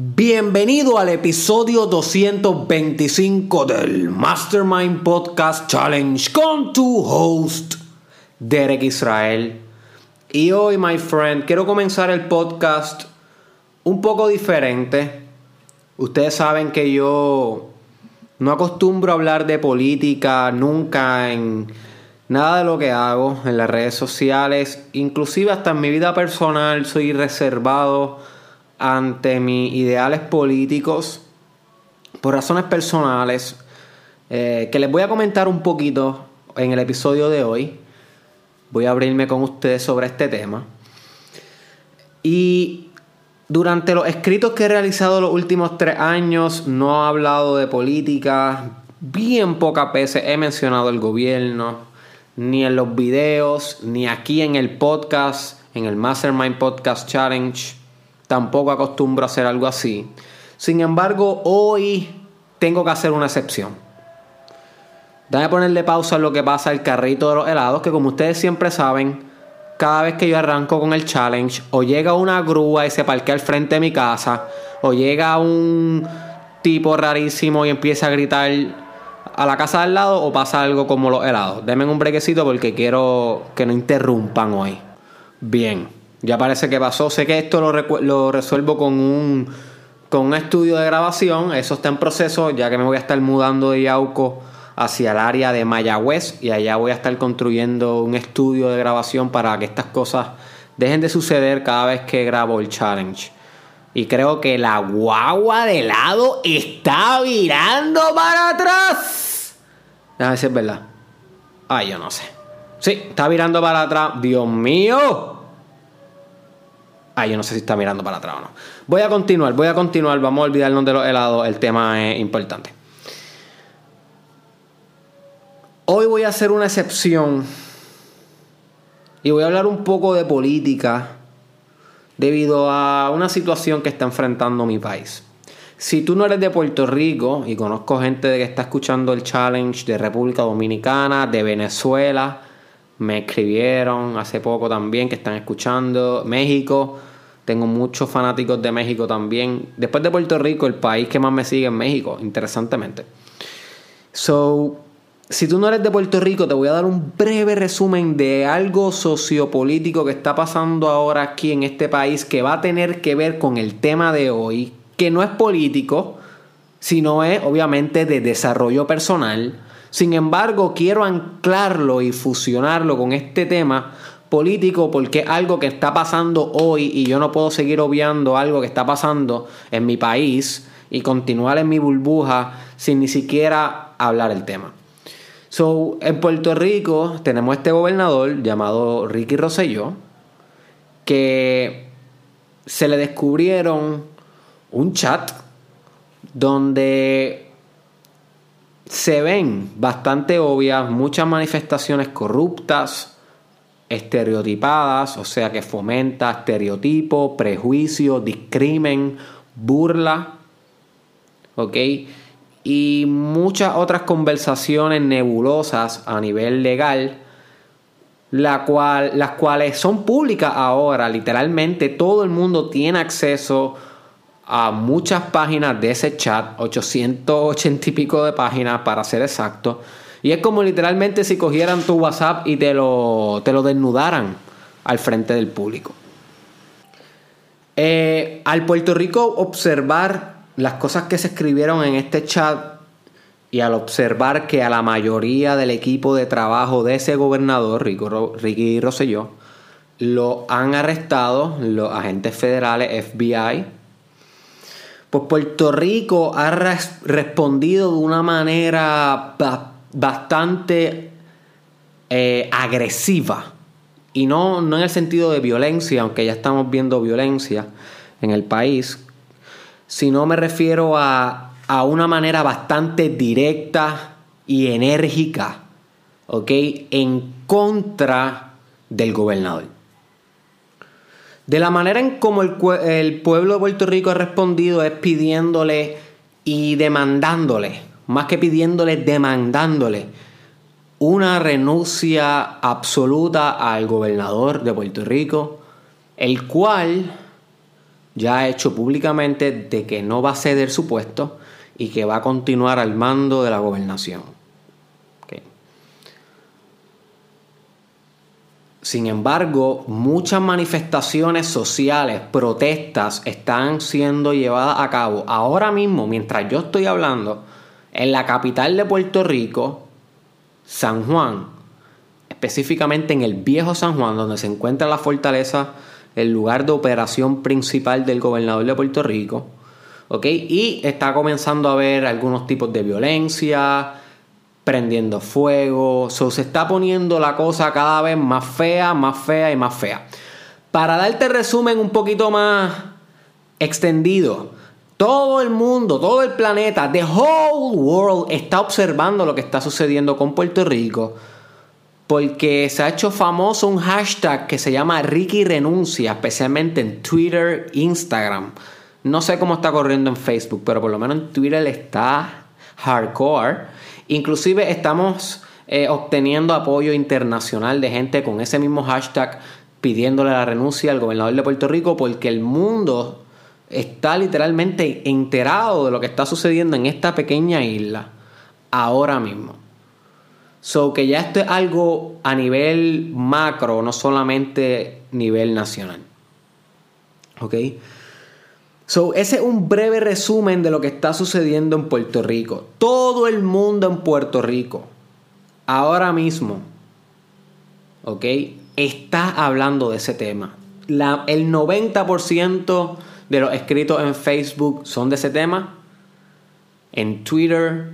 Bienvenido al episodio 225 del Mastermind Podcast Challenge con tu host, Derek Israel. Y hoy, my friend, quiero comenzar el podcast un poco diferente. Ustedes saben que yo no acostumbro a hablar de política nunca en nada de lo que hago en las redes sociales, inclusive hasta en mi vida personal soy reservado ante mis ideales políticos por razones personales eh, que les voy a comentar un poquito en el episodio de hoy. Voy a abrirme con ustedes sobre este tema. Y durante los escritos que he realizado los últimos tres años no he hablado de política. Bien pocas veces he mencionado el gobierno, ni en los videos, ni aquí en el podcast, en el Mastermind Podcast Challenge. Tampoco acostumbro a hacer algo así. Sin embargo, hoy tengo que hacer una excepción. Dame ponerle pausa a lo que pasa el carrito de los helados, que como ustedes siempre saben, cada vez que yo arranco con el challenge, o llega una grúa y se parquea al frente de mi casa, o llega un tipo rarísimo y empieza a gritar a la casa al lado, o pasa algo como los helados. Denme un brequecito porque quiero que no interrumpan hoy. Bien. Ya parece que pasó. Sé que esto lo, resuelvo con un, con estudio de grabación. Eso está en proceso, ya que me voy a estar mudando de Yauco hacia el área de Mayagüez y allá voy a estar construyendo un estudio de grabación para que estas cosas dejen de suceder cada vez que grabo el challenge. Y creo que la guagua de lado está virando para atrás. Déjame ver si es verdad. Ay, yo no sé. Sí, está virando para atrás. Dios mío. Ah, yo no sé si está mirando para atrás o no. Voy a continuar, voy a continuar. Vamos a olvidarnos de los helados. El tema es importante. Hoy voy a hacer una excepción. Y voy a hablar un poco de política. Debido a una situación que está enfrentando mi país. Si tú no eres de Puerto Rico, y conozco gente que está escuchando el challenge de República Dominicana, de Venezuela, me escribieron hace poco también que están escuchando México. Tengo muchos fanáticos de México también. Después de Puerto Rico, el país que más me sigue es México, interesantemente. So, si tú no eres de Puerto Rico, te voy a dar un breve resumen de algo sociopolítico que está pasando ahora aquí en este país que va a tener que ver con el tema de hoy, que no es político, sino es obviamente de desarrollo personal. Sin embargo, quiero anclarlo y fusionarlo con este tema político porque algo que está pasando hoy y yo no puedo seguir obviando algo que está pasando en mi país y continuar en mi burbuja sin ni siquiera hablar el tema. So, en Puerto Rico tenemos este gobernador llamado Ricky Rosselló que se le descubrieron un chat donde se ven bastante obvias muchas manifestaciones corruptas, estereotipadas, o sea que fomenta estereotipo, prejuicio, discrimen, burla, ¿ok? Y muchas otras conversaciones nebulosas a nivel legal, la cual, las cuales son públicas ahora, literalmente todo el mundo tiene acceso a muchas páginas de ese chat, 880 y pico de páginas para ser exacto y es como literalmente si cogieran tu WhatsApp y te lo, te lo desnudaran al frente del público. Eh, al Puerto Rico observar las cosas que se escribieron en este chat y al observar que a la mayoría del equipo de trabajo de ese gobernador, Ricky Rosselló, lo han arrestado los agentes federales FBI. Pues Puerto Rico ha respondido de una manera bastante eh, agresiva. Y no, no en el sentido de violencia, aunque ya estamos viendo violencia en el país, sino me refiero a, a una manera bastante directa y enérgica, ¿ok? En contra del gobernador. De la manera en como el, el pueblo de Puerto Rico ha respondido es pidiéndole y demandándole más que pidiéndole, demandándole una renuncia absoluta al gobernador de Puerto Rico, el cual ya ha hecho públicamente de que no va a ceder su puesto y que va a continuar al mando de la gobernación. Sin embargo, muchas manifestaciones sociales, protestas están siendo llevadas a cabo ahora mismo, mientras yo estoy hablando, en la capital de Puerto Rico, San Juan, específicamente en el viejo San Juan, donde se encuentra la fortaleza, el lugar de operación principal del gobernador de Puerto Rico. ¿Ok? Y está comenzando a haber algunos tipos de violencia, prendiendo fuego. se está poniendo la cosa cada vez más fea, más fea y más fea. Para darte resumen un poquito más extendido, todo el mundo, todo el planeta, the whole world está observando lo que está sucediendo con Puerto Rico. Porque se ha hecho famoso un hashtag que se llama Ricky Renuncia, especialmente en Twitter, Instagram. No sé cómo está corriendo en Facebook, pero por lo menos en Twitter está hardcore. Inclusive estamos eh, obteniendo apoyo internacional de gente con ese mismo hashtag pidiéndole la renuncia al gobernador de Puerto Rico porque el mundo está literalmente enterado de lo que está sucediendo en esta pequeña isla ahora mismo. So que ya esto es algo a nivel macro, no solamente nivel nacional. ¿Ok? So, ese es un breve resumen de lo que está sucediendo en Puerto Rico. Todo el mundo en Puerto Rico, ahora mismo, ¿ok? Está hablando de ese tema. el 90% de los escritos en Facebook son de ese tema. En Twitter,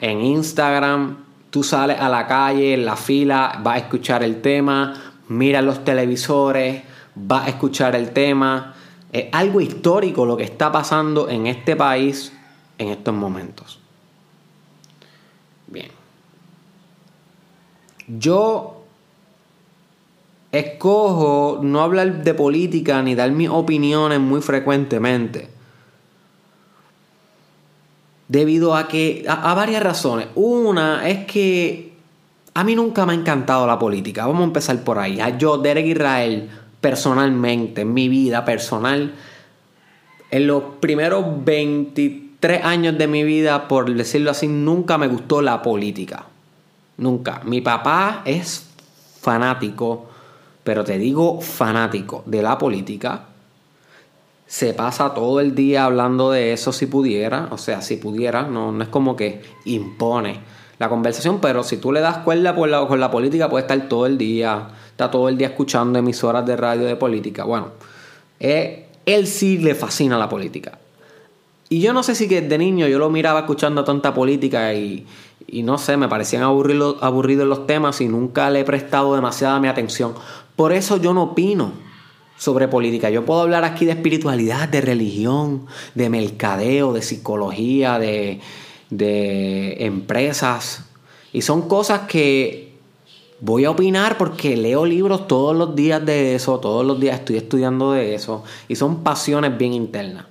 en Instagram, tú sales a la calle, en la fila, vas a escuchar el tema, mira los televisores, vas a escuchar el tema es algo histórico lo que está pasando en este país en estos momentos. Bien. Yo escojo no hablar de política ni dar mis opiniones muy frecuentemente. Debido a que. A, varias razones. Una es que. A mí nunca me ha encantado la política. Vamos a empezar por ahí. Yo, Derek Israel, personalmente, en mi vida personal, en los primeros 23 años de mi vida, por decirlo así, nunca me gustó la política. Nunca. Mi papá es fanático, pero te digo fanático de la política. Se pasa todo el día hablando de eso si pudiera, o sea, si pudiera, no, no es como que impone la conversación, pero si tú le das cuerda por la, con la política, puede estar todo el día, está todo el día escuchando emisoras de radio de política. Bueno, eh, él sí le fascina la política. Y yo no sé si que de niño yo lo miraba escuchando tanta política y, y no sé, me parecían aburridos, aburridos los temas y nunca le he prestado demasiada mi atención. Por eso yo no opino sobre política. Yo puedo hablar aquí de espiritualidad, de religión, de mercadeo, de psicología, de, de empresas. Y son cosas que voy a opinar porque leo libros todos los días de eso, todos los días estoy estudiando de eso. Y son pasiones bien internas.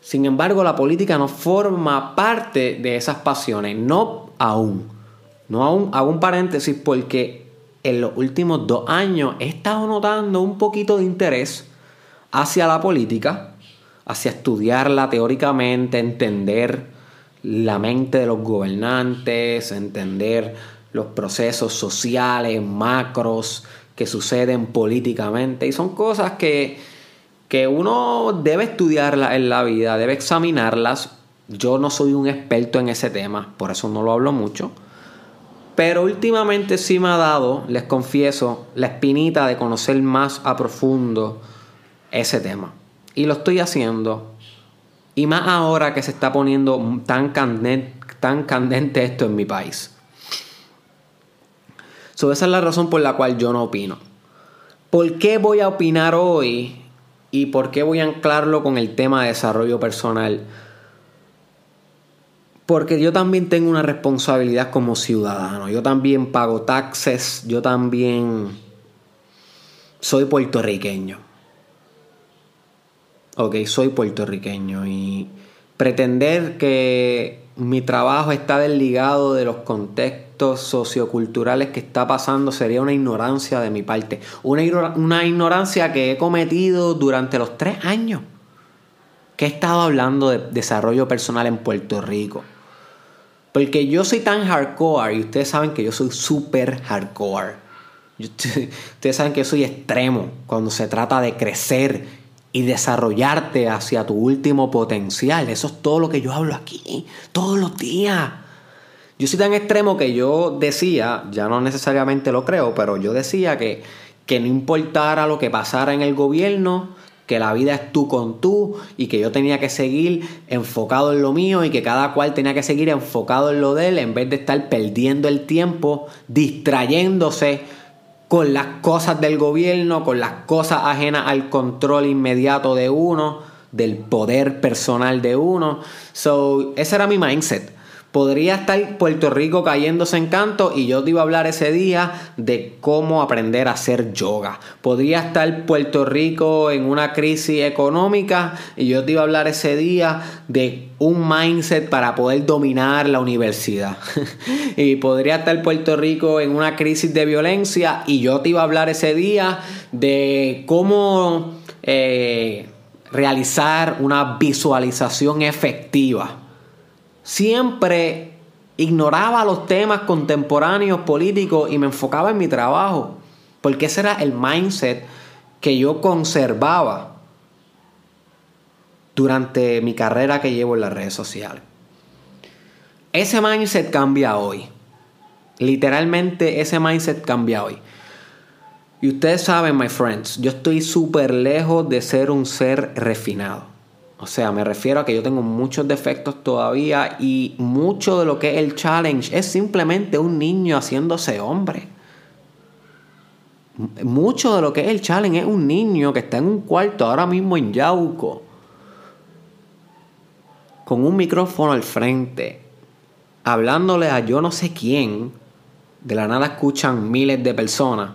Sin embargo, la política no forma parte de esas pasiones, no aún. No aún, hago un paréntesis porque en los últimos dos años he estado notando un poquito de interés hacia la política, hacia estudiarla teóricamente, entender la mente de los gobernantes, entender los procesos sociales, macros que suceden políticamente. Y son cosas que, que uno debe estudiarlas en la vida, debe examinarlas. Yo no soy un experto en ese tema, por eso no lo hablo mucho. Pero últimamente sí me ha dado, les confieso, la espinita de conocer más a profundo ese tema. Y lo estoy haciendo y más ahora que se está poniendo tan candente, tan candente esto en mi país. So, esa es la razón por la cual yo no opino. ¿Por qué voy a opinar hoy? ¿Y por qué voy a anclarlo con el tema de desarrollo personal? Porque yo también tengo una responsabilidad como ciudadano. Yo también pago taxes. Yo también soy puertorriqueño ok, soy puertorriqueño y pretender que mi trabajo está desligado de los contextos socioculturales que está pasando sería una ignorancia de mi parte. Una, una ignorancia que he cometido durante los tres años que he estado hablando de desarrollo personal en Puerto Rico. Porque yo soy tan hardcore y ustedes saben que yo soy súper hardcore. Ustedes saben que yo soy extremo cuando se trata de crecer y desarrollarte hacia tu último potencial. Eso es todo lo que yo hablo aquí, todos los días. Yo soy tan extremo que yo decía, ya no necesariamente lo creo, pero yo decía que, que no importara lo que pasara en el gobierno, que la vida es tú con tú y que yo tenía que seguir enfocado en lo mío y que cada cual tenía que seguir enfocado en lo de él en vez de estar perdiendo el tiempo, distrayéndose con las cosas del gobierno, con las cosas ajenas al control inmediato de uno, del poder personal de uno. So, ese era mi mindset. Podría estar Puerto Rico cayéndose en canto y yo te iba a hablar ese día de cómo aprender a hacer yoga. Podría estar Puerto Rico en una crisis económica y yo te iba a hablar ese día de un mindset para poder dominar la universidad. y podría estar Puerto Rico en una crisis de violencia y yo te iba a hablar ese día de cómo eh, realizar una visualización efectiva siempre ignoraba los temas contemporáneos políticos y me enfocaba en mi trabajo, porque ese era el mindset que yo conservaba durante mi carrera que llevo en las redes sociales. Ese mindset cambia hoy. Literalmente ese mindset cambia hoy. Y ustedes saben, my friends, yo estoy súper lejos de ser un ser refinado. O sea, me refiero a que yo tengo muchos defectos todavía y mucho de lo que es el challenge es simplemente un niño haciéndose hombre. Mucho de lo que es el challenge es un niño que está en un cuarto ahora mismo en Yauco, con un micrófono al frente, hablándole a yo no sé quién, de la nada escuchan miles de personas.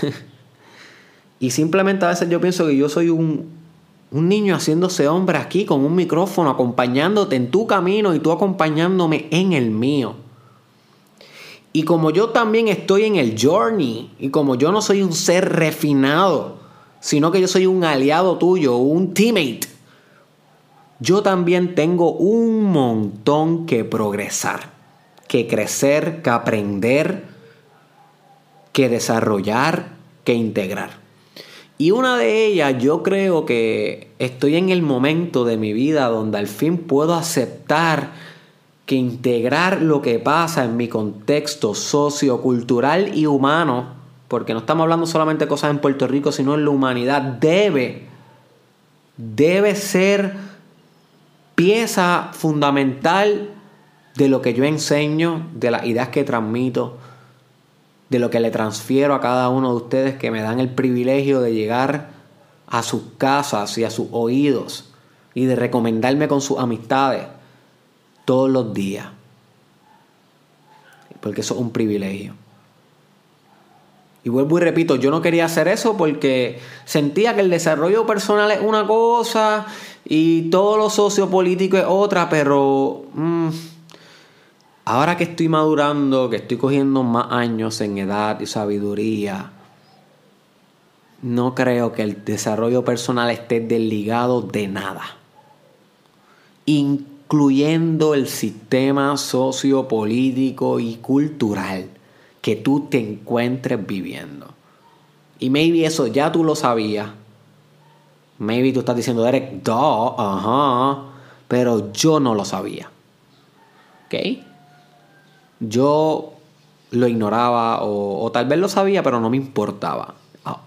y simplemente a veces yo pienso que yo soy un, un niño haciéndose hombre aquí con un micrófono, acompañándote en tu camino y tú acompañándome en el mío. Y como yo también estoy en el journey, y como yo no soy un ser refinado, sino que yo soy un aliado tuyo, un teammate, yo también tengo un montón que progresar, que crecer, que aprender, que desarrollar, que integrar. Y una de ellas, yo creo que estoy en el momento de mi vida donde al fin puedo aceptar que integrar lo que pasa en mi contexto sociocultural y humano, porque no estamos hablando solamente de cosas en Puerto Rico, sino en la humanidad, debe, debe ser pieza fundamental de lo que yo enseño, de las ideas que transmito, de lo que le transfiero a cada uno de ustedes que me dan el privilegio de llegar a sus casas y a sus oídos y de recomendarme con sus amistades todos los días. Porque eso es un privilegio. Y vuelvo y repito, yo no quería hacer eso porque sentía que el desarrollo personal es una cosa y todo lo sociopolítico es otra, pero... Mm, ahora que estoy madurando, que estoy cogiendo más años en edad y sabiduría, no creo que el desarrollo personal esté desligado de nada, incluyendo el sistema sociopolítico y cultural que tú te encuentres viviendo. Y maybe eso ya tú lo sabías. Maybe tú estás diciendo, Derek, duh, ajá. Pero yo no lo sabía. ¿Ok? Yo lo ignoraba o, tal vez lo sabía, pero no me importaba.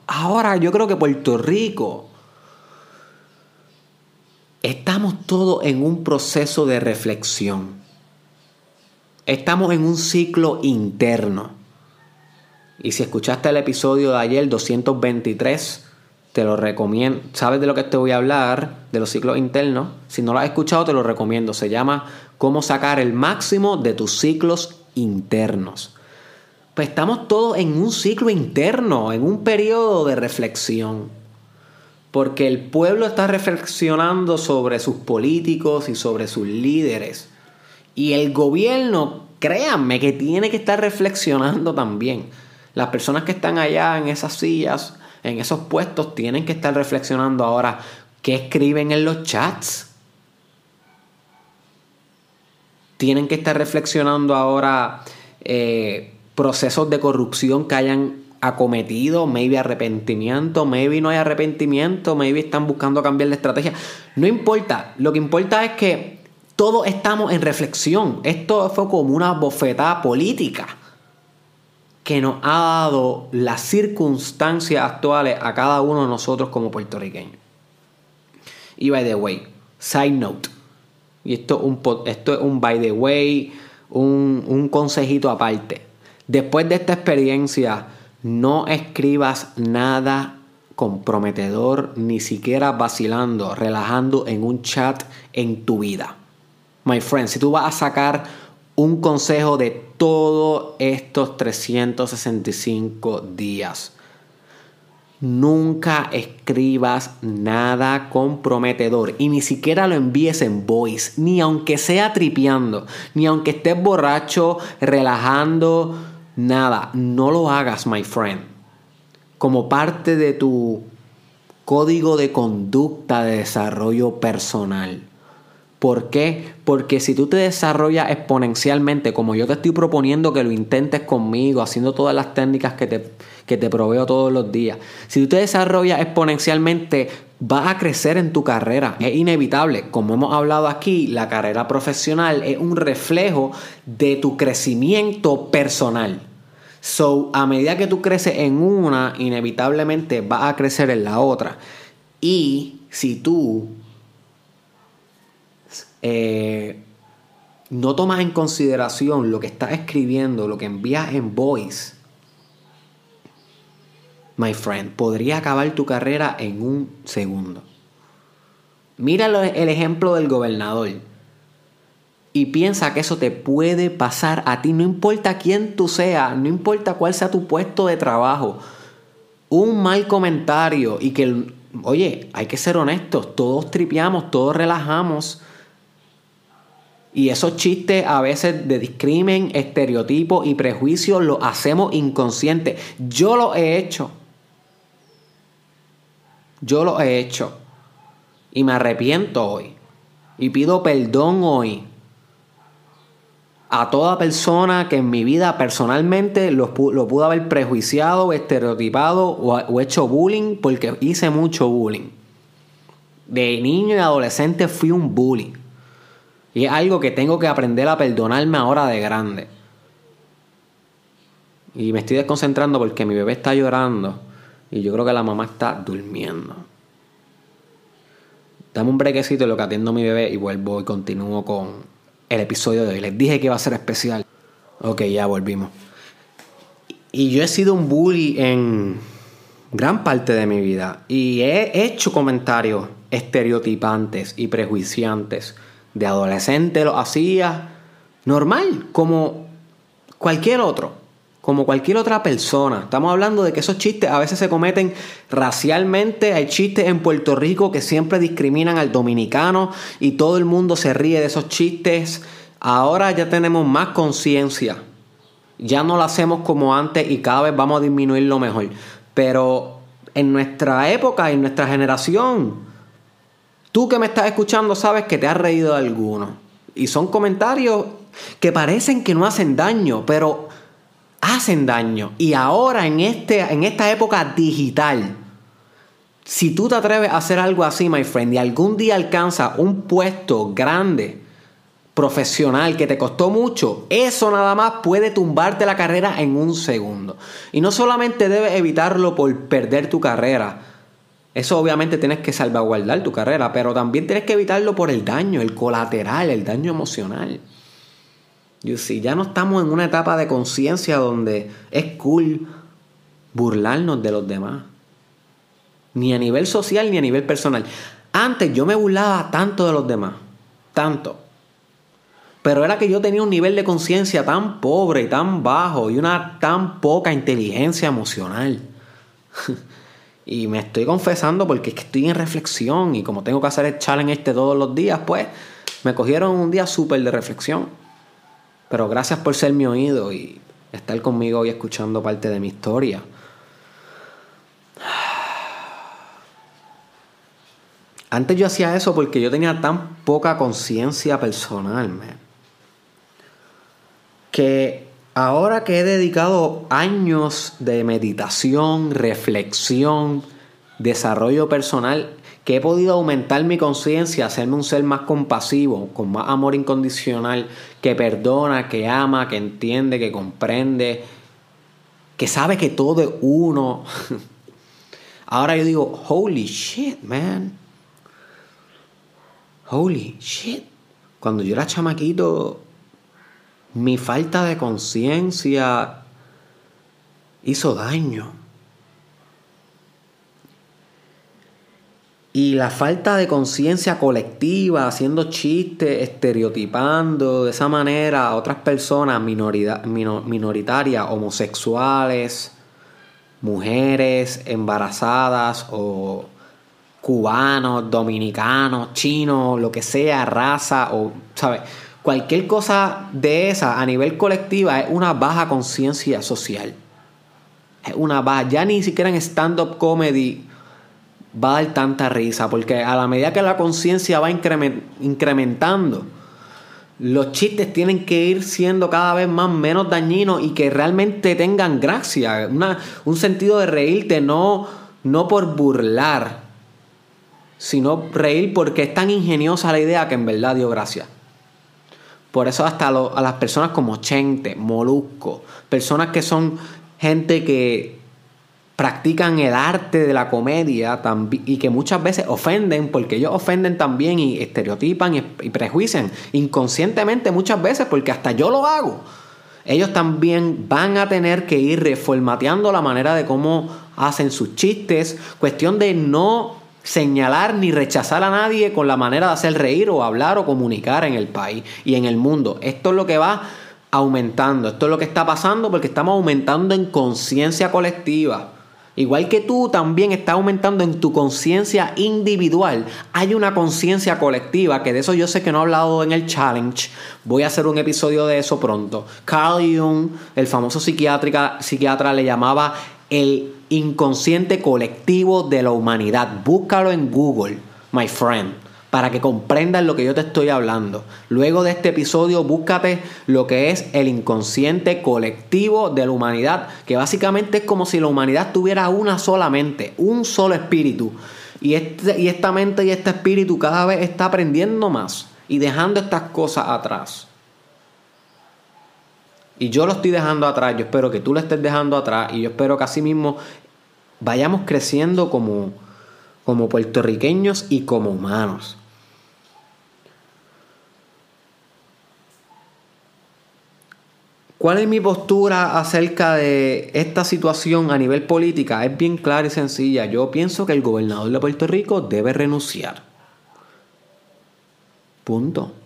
Ahora yo creo que Puerto Rico estamos todos en un proceso de reflexión. Estamos en un ciclo interno. Y si escuchaste el episodio de ayer, 223, te lo recomiendo. ¿Sabes de lo que te voy a hablar? De los ciclos internos. Si no lo has escuchado, te lo recomiendo. Se llama Cómo sacar el máximo de tus ciclos internos. Pues estamos todos en un ciclo interno, en un periodo de reflexión. Porque el pueblo está reflexionando sobre sus políticos y sobre sus líderes. Y el gobierno créanme que tiene que estar reflexionando también. Las personas que están allá en esas sillas, en esos puestos, tienen que estar reflexionando ahora qué escriben en los chats. Tienen que estar reflexionando ahora eh, procesos de corrupción que hayan acometido, maybe arrepentimiento, maybe no hay arrepentimiento, maybe están buscando cambiar de estrategia. No importa, lo que importa es que todos estamos en reflexión. Esto fue como una bofetada política que nos ha dado las circunstancias actuales a cada uno de nosotros como puertorriqueños. Y by the way, side note, y esto, un, esto es un by the way, un, un consejito aparte. Después de esta experiencia, no escribas nada comprometedor, ni siquiera vacilando, relajando en un chat en tu vida. My friend, si tú vas a sacar un consejo de todos estos 365 días, nunca escribas nada comprometedor y ni siquiera lo envíes en voice, ni aunque sea tripeando, ni aunque estés borracho, relajando Nada, no lo hagas, my friend. Como parte de tu código de conducta de desarrollo personal. ¿Por qué? Porque si tú te desarrollas exponencialmente, como yo te estoy proponiendo que lo intentes conmigo, haciendo todas las técnicas que te, que te proveo todos los días, si tú te desarrollas exponencialmente, vas a crecer en tu carrera. Es inevitable. Como hemos hablado aquí, la carrera profesional es un reflejo de tu crecimiento personal. So, a medida que tú creces en una, inevitablemente vas a crecer en la otra. Y si tú eh, no tomas en consideración lo que estás escribiendo, lo que envías en voice, my friend, podría acabar tu carrera en un segundo. Mira el ejemplo del gobernador y piensa que eso te puede pasar a ti, no importa quién tú seas, no importa cuál sea tu puesto de trabajo. Un mal comentario y que, oye, hay que ser honestos, todos tripeamos, todos relajamos. Y esos chistes a veces de discrimen, estereotipo y prejuicios los hacemos inconscientes. Yo lo he hecho. Yo lo he hecho. Y me arrepiento hoy. Y pido perdón hoy a toda persona que en mi vida personalmente lo, lo pudo haber prejuiciado, estereotipado o, hecho bullying porque hice mucho bullying. De niño y adolescente fui un bully. Y es algo que tengo que aprender a perdonarme ahora de grande. Y me estoy desconcentrando porque mi bebé está llorando y yo creo que la mamá está durmiendo. Dame un brequecito en lo que atiendo a mi bebé y vuelvo y continúo con el episodio de hoy. Les dije que iba a ser especial. Ok, ya volvimos. Y yo he sido un bully en gran parte de mi vida. Y he hecho comentarios estereotipantes y prejuiciantes. De adolescente lo hacía normal, como cualquier otro como cualquier otra persona. Estamos hablando de que esos chistes a veces se cometen racialmente. Hay chistes en Puerto Rico que siempre discriminan al dominicano y todo el mundo se ríe de esos chistes. Ahora ya tenemos más conciencia. Ya no lo hacemos como antes y cada vez vamos a disminuirlo mejor. Pero en nuestra época, en nuestra generación, tú que me estás escuchando sabes que te has reído de alguno. Y son comentarios que parecen que no hacen daño, pero hacen daño. Y ahora en, este, en esta época digital, si tú te atreves a hacer algo así, my friend, y algún día alcanza un puesto grande, profesional, que te costó mucho, eso nada más puede tumbarte la carrera en un segundo. Y no solamente debes evitarlo por perder tu carrera, eso obviamente tienes que salvaguardar tu carrera, pero también tienes que evitarlo por el daño, el colateral, el daño emocional. You ya no estamos en una etapa de conciencia donde es cool burlarnos de los demás. Ni a nivel social ni a nivel personal. Antes yo me burlaba tanto de los demás. Tanto. Pero era que yo tenía un nivel de conciencia tan pobre y tan bajo y una tan poca inteligencia emocional. y me estoy confesando porque es que estoy en reflexión y como tengo que hacer el challenge este todos los días, pues me cogieron un día súper de reflexión. Pero gracias por ser mi oído y estar conmigo hoy escuchando parte de mi historia. Antes yo hacía eso porque yo tenía tan poca conciencia personal, que ahora que he dedicado años de meditación, reflexión, desarrollo personal, que he podido aumentar mi conciencia, hacerme un ser más compasivo, con más amor incondicional, que perdona, que ama, que entiende, que comprende, que sabe que todo es uno. Ahora yo digo, holy shit, man. Holy shit. Cuando yo era chamaquito, mi falta de conciencia hizo daño. Y la falta de conciencia colectiva, haciendo chistes, estereotipando de esa manera a otras personas minoritarias, homosexuales, mujeres embarazadas o cubanos, dominicanos, chinos, lo que sea, raza o, ¿sabes? Cualquier cosa de esa a nivel colectiva es una baja conciencia social. Es una baja. Ya ni siquiera en stand-up comedy va a dar tanta risa, porque a la medida que la conciencia va incrementando, los chistes tienen que ir siendo cada vez más menos dañinos y que realmente tengan gracia, un sentido de reírte, no, no por burlar, sino reír porque es tan ingeniosa la idea que en verdad dio gracia. Por eso hasta a las personas como Chente, Molusco, personas que son gente que practican el arte de la comedia y que muchas veces ofenden, porque ellos ofenden también y estereotipan y, prejuician inconscientemente muchas veces, porque hasta yo lo hago. Ellos también van a tener que ir reformateando la manera de cómo hacen sus chistes, cuestión de no señalar ni rechazar a nadie con la manera de hacer reír o hablar o comunicar en el país y en el mundo. Esto es lo que va aumentando, esto es lo que está pasando porque estamos aumentando en conciencia colectiva. Igual que tú también estás aumentando en tu conciencia individual, hay una conciencia colectiva, que de eso yo sé que no he hablado en el challenge. Voy a hacer un episodio de eso pronto. Carl Jung, el famoso psiquiatra, le llamaba el inconsciente colectivo de la humanidad. Búscalo en Google, my friend para que comprendan lo que yo te estoy hablando. Luego de este episodio, búscate lo que es el inconsciente colectivo de la humanidad, que básicamente es como si la humanidad tuviera una sola mente, un solo espíritu. Y, este, y esta mente y este espíritu cada vez está aprendiendo más y dejando estas cosas atrás. Y yo lo estoy dejando atrás, yo espero que tú lo estés dejando atrás y yo espero que así mismo vayamos creciendo como, como puertorriqueños y como humanos. ¿Cuál es mi postura acerca de esta situación a nivel política? Es bien clara y sencilla. Yo pienso que el gobernador de Puerto Rico debe renunciar. Punto.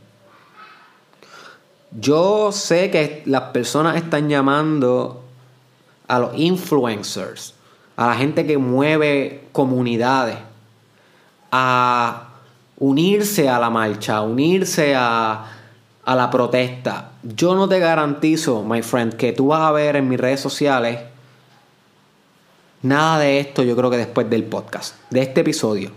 Yo sé que las personas están llamando a los influencers, a la gente que mueve comunidades, a unirse a la marcha, a unirse a, a la protesta. Yo no te garantizo, my friend, que tú vas a ver en mis redes sociales nada de esto, yo creo que después del podcast, de este episodio.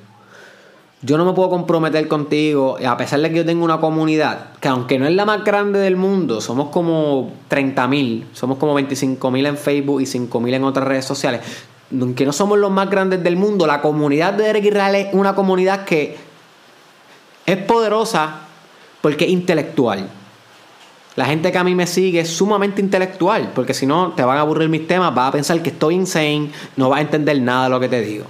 Yo no me puedo comprometer contigo, a pesar de que yo tengo una comunidad, que aunque no es la más grande del mundo, somos como 30.000, somos como 25.000 en Facebook y 5.000 en otras redes sociales, aunque no somos los más grandes del mundo, la comunidad de Derek Israel es una comunidad que es poderosa porque es intelectual. La gente que a mí me sigue es sumamente intelectual, porque si no te van a aburrir mis temas, vas a pensar que estoy insane, no vas a entender nada de lo que te digo.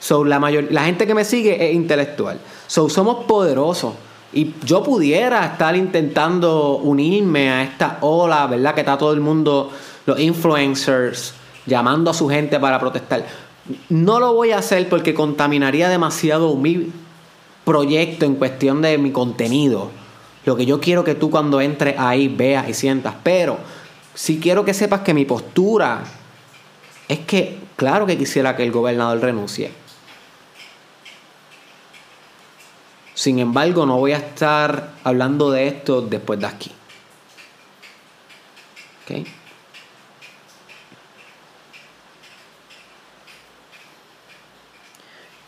So, la, mayor, la gente que me sigue es intelectual. So, somos poderosos. Y yo pudiera estar intentando unirme a esta ola, ¿verdad? Que está todo el mundo, los influencers, llamando a su gente para protestar. No lo voy a hacer porque contaminaría demasiado mi proyecto en cuestión de mi contenido. Lo que yo quiero que tú cuando entres ahí veas y sientas. Pero si quiero que sepas que mi postura es que, claro que quisiera que el gobernador renuncie. Sin embargo, no voy a estar hablando de esto después de aquí. ¿Ok?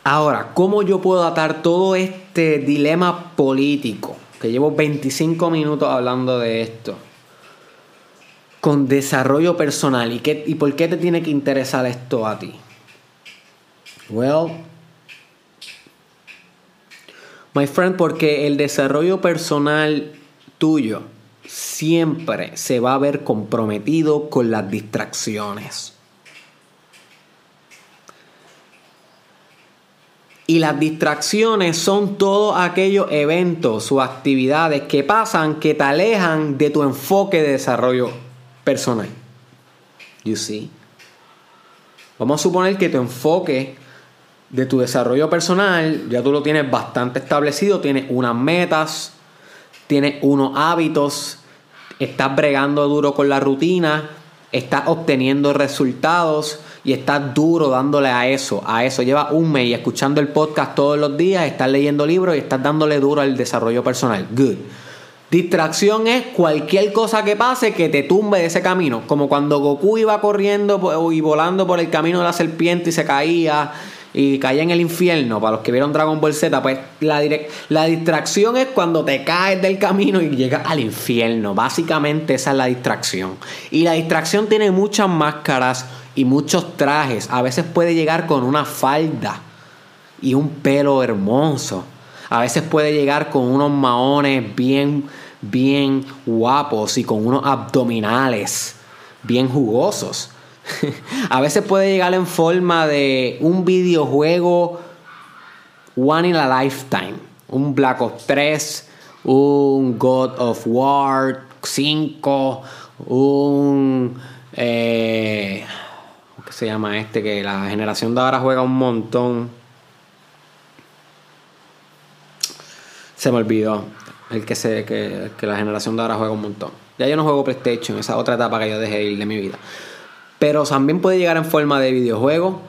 Ahora, ¿cómo yo puedo atar todo este dilema político? Que llevo 25 minutos hablando de esto. Con desarrollo personal. ¿Y, qué, y por qué te tiene que interesar esto a ti? Well, my friend, porque el desarrollo personal tuyo siempre se va a ver comprometido con las distracciones. Y las distracciones son todos aquellos eventos o actividades que pasan que te alejan de tu enfoque de desarrollo personal. You see? Vamos a suponer que tu enfoque de tu desarrollo personal ya tú lo tienes bastante establecido, tienes unas metas, tienes unos hábitos, estás bregando duro con la rutina, estás obteniendo resultados y estás duro dándole a eso, a eso. Lleva un mes escuchando el podcast todos los días, estás leyendo libros y estás dándole duro al desarrollo personal. Good. Distracción es cualquier cosa que pase que te tumbe de ese camino. Como cuando Goku iba corriendo y volando por el camino de la serpiente y se caía y caía en el infierno. Para los que vieron Dragon Ball Z, pues la, la distracción es cuando te caes del camino y llegas al infierno. Básicamente esa es la distracción. Y la distracción tiene muchas máscaras y muchos trajes. A veces puede llegar con una falda y un pelo hermoso. A veces puede llegar con unos maones bien, bien guapos y con unos abdominales bien jugosos. a veces puede llegar en forma de un videojuego One in a Lifetime. Un Black Ops 3, un God of War 5, un... Eh, ¿Qué se llama este? Que la generación de ahora juega un montón. Se me olvidó. El que, se, que, la generación de ahora juega un montón. Ya yo no juego PlayStation, esa otra etapa que yo dejé ir de mi vida. Pero también puede llegar en forma de videojuego.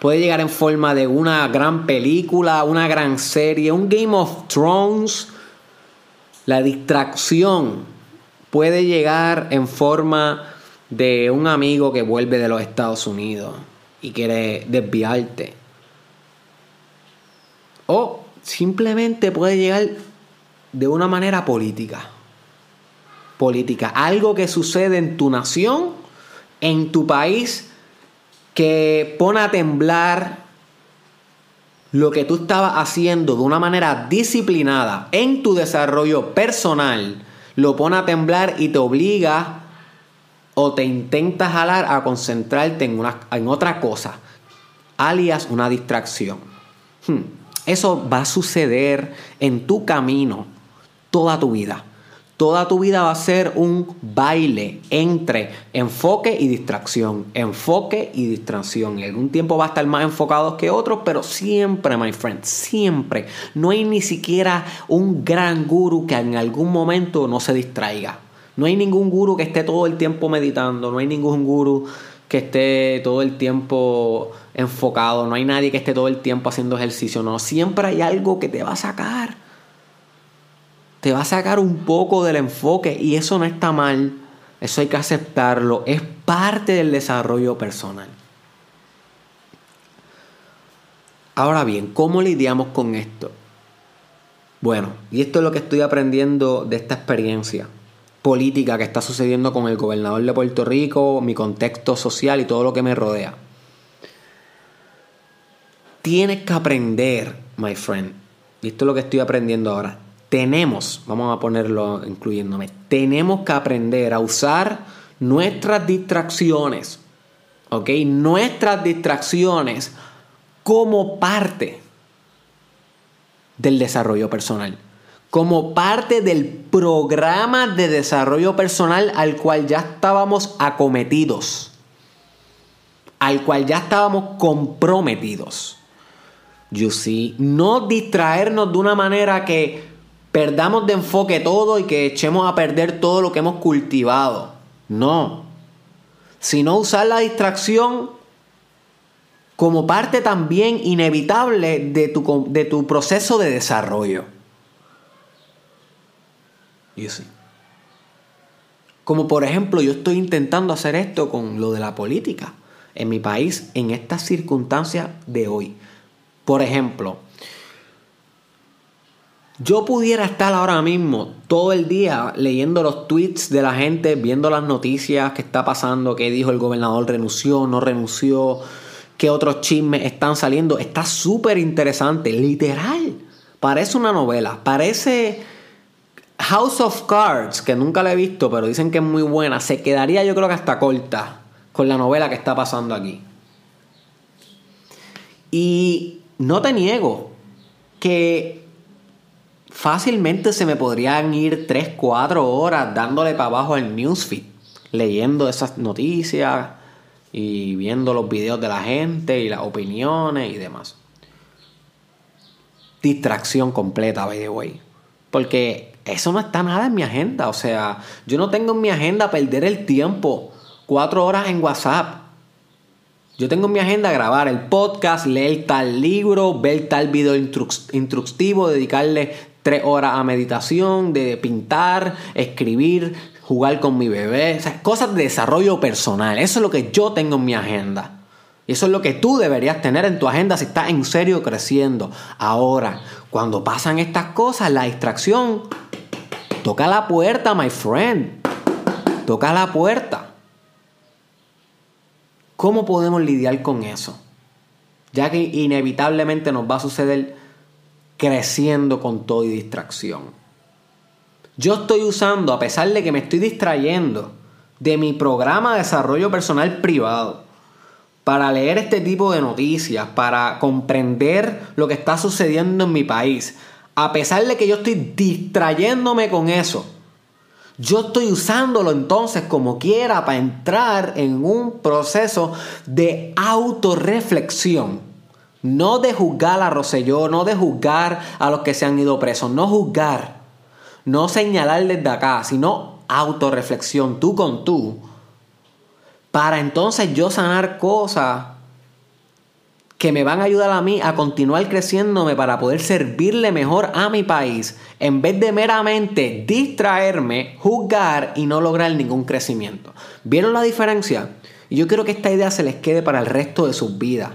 Puede llegar en forma de una gran película, una gran serie, un Game of Thrones. La distracción puede llegar en forma de un amigo que vuelve de los Estados Unidos y quiere desviarte. O simplemente puede llegar de una manera política. Política. Algo que sucede en tu nación, en tu país, que pone a temblar lo que tú estabas haciendo de una manera disciplinada en tu desarrollo personal, lo pone a temblar y te obliga o te intentas jalar a concentrarte en, una, en otra cosa, alias una distracción. Hmm. Eso va a suceder en tu camino toda tu vida. Toda tu vida va a ser un baile entre enfoque y distracción, enfoque y distracción. En algún tiempo va a estar más enfocado que otros, pero siempre, my friend, siempre. No hay ni siquiera un gran guru que en algún momento no se distraiga. No hay ningún guru que esté todo el tiempo meditando, no hay ningún guru que esté todo el tiempo enfocado, no hay nadie que esté todo el tiempo haciendo ejercicio, no, siempre hay algo que te va a sacar. Te va a sacar un poco del enfoque y eso no está mal, eso hay que aceptarlo, es parte del desarrollo personal. Ahora bien, ¿cómo lidiamos con esto? Bueno, y esto es lo que estoy aprendiendo de esta experiencia política que está sucediendo con el gobernador de Puerto Rico, mi contexto social y todo lo que me rodea. Tienes que aprender, my friend, y esto es lo que estoy aprendiendo ahora. Tenemos, vamos a ponerlo incluyéndome, tenemos que aprender a usar nuestras distracciones, ¿ok? Nuestras distracciones como parte del desarrollo personal como parte del programa de desarrollo personal al cual ya estábamos acometidos, al cual ya estábamos comprometidos. You see, no distraernos de una manera que perdamos de enfoque todo y que echemos a perder todo lo que hemos cultivado. No, sino usar la distracción como parte también inevitable de tu, de tu proceso de desarrollo. Como por ejemplo, yo estoy intentando hacer esto con lo de la política en mi país en estas circunstancias de hoy. Por ejemplo, yo pudiera estar ahora mismo todo el día leyendo los tweets de la gente, viendo las noticias que está pasando, qué dijo el gobernador, renunció, no renunció, qué otros chismes están saliendo. Está súper interesante, literal. Parece una novela, parece House of Cards, que nunca la he visto, pero dicen que es muy buena. Se quedaría yo creo que hasta corta con la novela que está pasando aquí. Y no te niego que fácilmente se me podrían ir 3, 4 horas dándole para abajo al newsfeed, leyendo esas noticias y viendo los videos de la gente y las opiniones y demás. Distracción completa, by the way. Porque eso no está nada en mi agenda. O sea, yo no tengo en mi agenda perder el tiempo. Cuatro horas en WhatsApp. Yo tengo en mi agenda grabar el podcast, leer tal libro, ver tal video instructivo, dedicarle horas a meditación, de pintar, escribir, jugar con mi bebé, cosas de desarrollo personal. Eso es lo que yo tengo en mi agenda. Y eso es lo que tú deberías tener en tu agenda si estás en serio creciendo. Ahora, cuando pasan estas cosas, la distracción toca la puerta, my friend. Toca la puerta. ¿Cómo podemos lidiar con eso? Ya que inevitablemente nos va a suceder creciendo con todo y distracción. Yo estoy usando, a pesar de que me estoy distrayendo, de mi programa de desarrollo personal privado para leer este tipo de noticias, para comprender lo que está sucediendo en mi país. A pesar de que yo estoy distrayéndome con eso, yo estoy usándolo entonces como quiera para entrar en un proceso de autorreflexión no de juzgar a Roselló, no de juzgar a los que se han ido presos, no juzgar, no señalar desde acá, sino autorreflexión, tú con tú, para entonces yo sanar cosas que me van a ayudar a mí a continuar creciéndome para poder servirle mejor a mi país, en vez de meramente distraerme, juzgar y no lograr ningún crecimiento. ¿Vieron la diferencia? Y yo quiero que esta idea se les quede para el resto de sus vidas.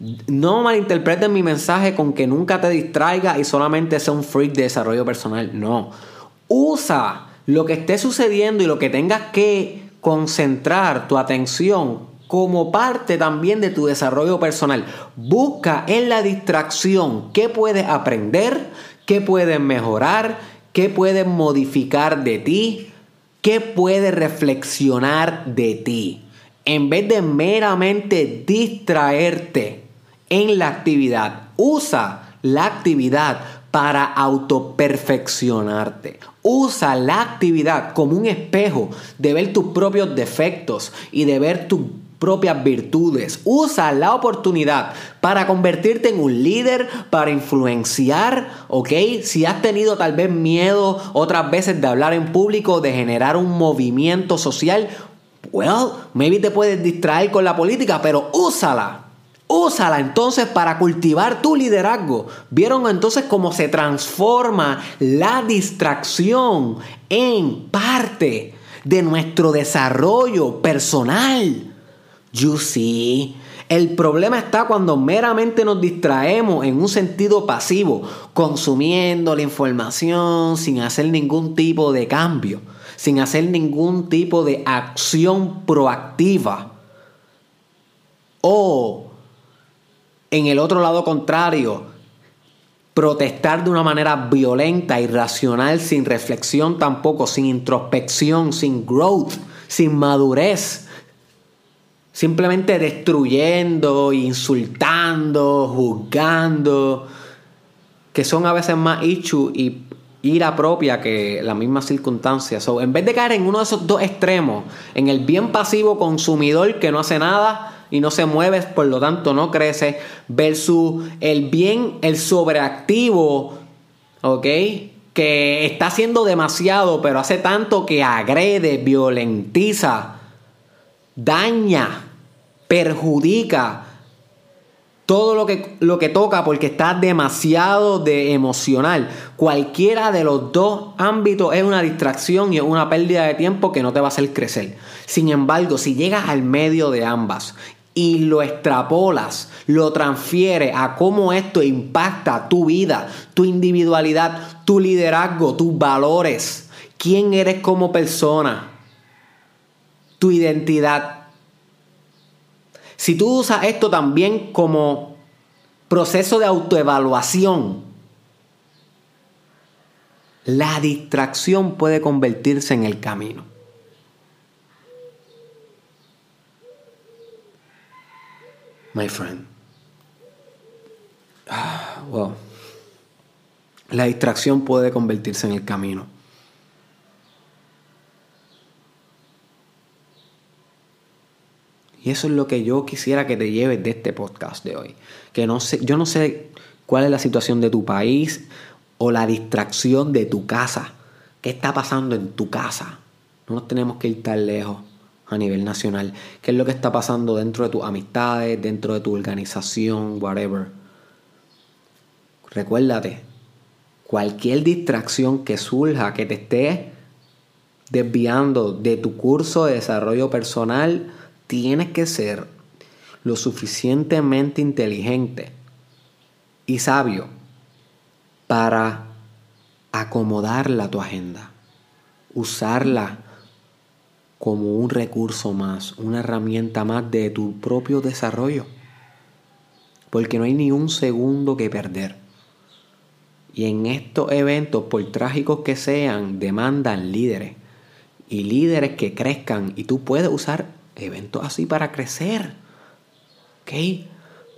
No malinterpreten mi mensaje con que nunca te distraiga y solamente sea un freak de desarrollo personal. No. Usa lo que esté sucediendo y lo que tengas que concentrar tu atención como parte también de tu desarrollo personal. Busca en la distracción qué puedes aprender, qué puedes mejorar, qué puedes modificar de ti, qué puedes reflexionar de ti. En vez de meramente distraerte en la actividad. Usa la actividad para autoperfeccionarte. Usa la actividad como un espejo de ver tus propios defectos y de ver tus propias virtudes. Usa la oportunidad para convertirte en un líder, para influenciar, ¿ok? Si has tenido tal vez miedo otras veces de hablar en público, de generar un movimiento social, well, maybe te puedes distraer con la política, pero úsala Úsala entonces para cultivar tu liderazgo. ¿Vieron entonces cómo se transforma la distracción en parte de nuestro desarrollo personal? You see. El problema está cuando meramente nos distraemos en un sentido pasivo, consumiendo la información sin hacer ningún tipo de cambio, sin hacer ningún tipo de acción proactiva. O en el otro lado contrario, protestar de una manera violenta, irracional, sin reflexión tampoco, sin introspección, sin growth, sin madurez. Simplemente destruyendo, insultando, juzgando, que son a veces más ichu y ira propia que la misma circunstancia. So, en vez de caer en uno de esos dos extremos, en el bien pasivo consumidor que no hace nada, y no se mueve, por lo tanto no crece, versus el bien, el sobreactivo, ¿ok? Que está haciendo demasiado, pero hace tanto que agrede, violentiza, daña, perjudica todo lo que, lo que toca porque está demasiado de emocional. Cualquiera de los dos ámbitos es una distracción y es una pérdida de tiempo que no te va a hacer crecer. Sin embargo, si llegas al medio de ambas y lo extrapolas, lo transfieres a cómo esto impacta tu vida, tu individualidad, tu liderazgo, tus valores, quién eres como persona, tu identidad. Si tú usas esto también como proceso de autoevaluación, la distracción puede convertirse en el camino. My friend. Ah, wow. La distracción puede convertirse en el camino. Y eso es lo que yo quisiera que te lleves de este podcast de hoy. Que no sé, yo no sé cuál es la situación de tu país o la distracción de tu casa. ¿Qué está pasando en tu casa? No nos tenemos que ir tan lejos a nivel nacional. ¿Qué es lo que está pasando dentro de tus amistades, dentro de tu organización, whatever? Recuérdate, cualquier distracción que surja, que te esté desviando de tu curso de desarrollo personal, tienes que ser lo suficientemente inteligente y sabio para acomodarla a tu agenda, usarla como un recurso más, una herramienta más de tu propio desarrollo. Porque no hay ni un segundo que perder. Y en estos eventos, por trágicos que sean, demandan líderes. Y líderes que crezcan. Y tú puedes usar eventos así para crecer, ¿ok?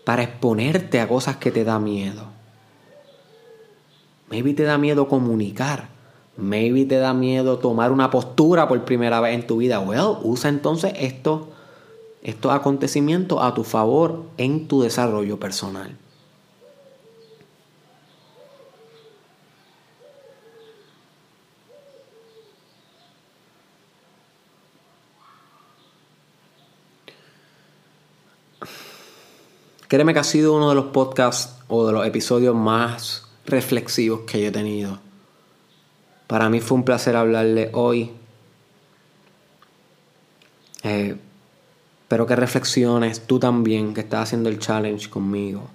Para exponerte a cosas que te da miedo. Maybe te da miedo comunicar. Maybe te da miedo tomar una postura por primera vez en tu vida. Well, usa entonces estos, estos acontecimientos a tu favor en tu desarrollo personal. Créeme que ha sido uno de los podcasts o de los episodios más reflexivos que yo he tenido. Para mí fue un placer hablarle hoy. Eh, espero que reflexiones tú también, que estás haciendo el challenge conmigo.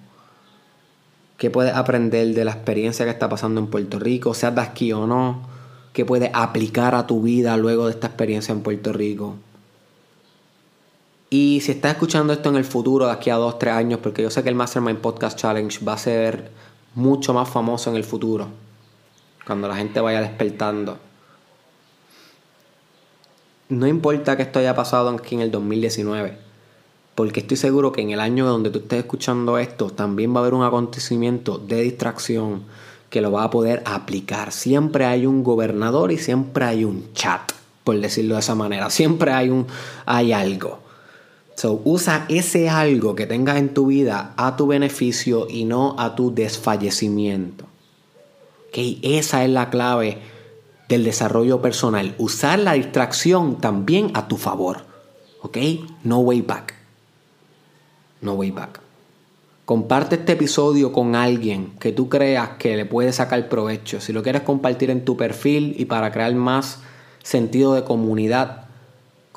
¿Qué puedes aprender de la experiencia que está pasando en Puerto Rico, seas de aquí o no? ¿Qué puedes aplicar a tu vida luego de esta experiencia en Puerto Rico? Y si estás escuchando esto en el futuro, de aquí a dos, tres años, porque yo sé que el Mastermind Podcast Challenge va a ser mucho más famoso en el futuro, cuando la gente vaya despertando. No importa que esto haya pasado aquí en el 2019, porque estoy seguro que en el año donde tú estés escuchando esto, también va a haber un acontecimiento de distracción que lo va a poder aplicar. Siempre hay un gobernador y siempre hay un chat, por decirlo de esa manera. Siempre hay un hay algo. So, usa ese algo que tengas en tu vida a tu beneficio y no a tu desfallecimiento. Okay? Esa es la clave del desarrollo personal. Usar la distracción también a tu favor. ¿Ok? No way back. No way back. Comparte este episodio con alguien que tú creas que le puede sacar provecho. Si lo quieres compartir en tu perfil y para crear más sentido de comunidad,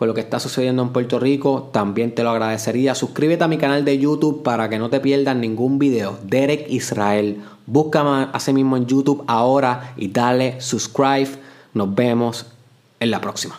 con lo que está sucediendo en Puerto Rico, también te lo agradecería. Suscríbete a mi canal de YouTube para que no te pierdas ningún video. Derek Israel. Búscame así mismo en YouTube ahora y dale subscribe. Nos vemos en la próxima.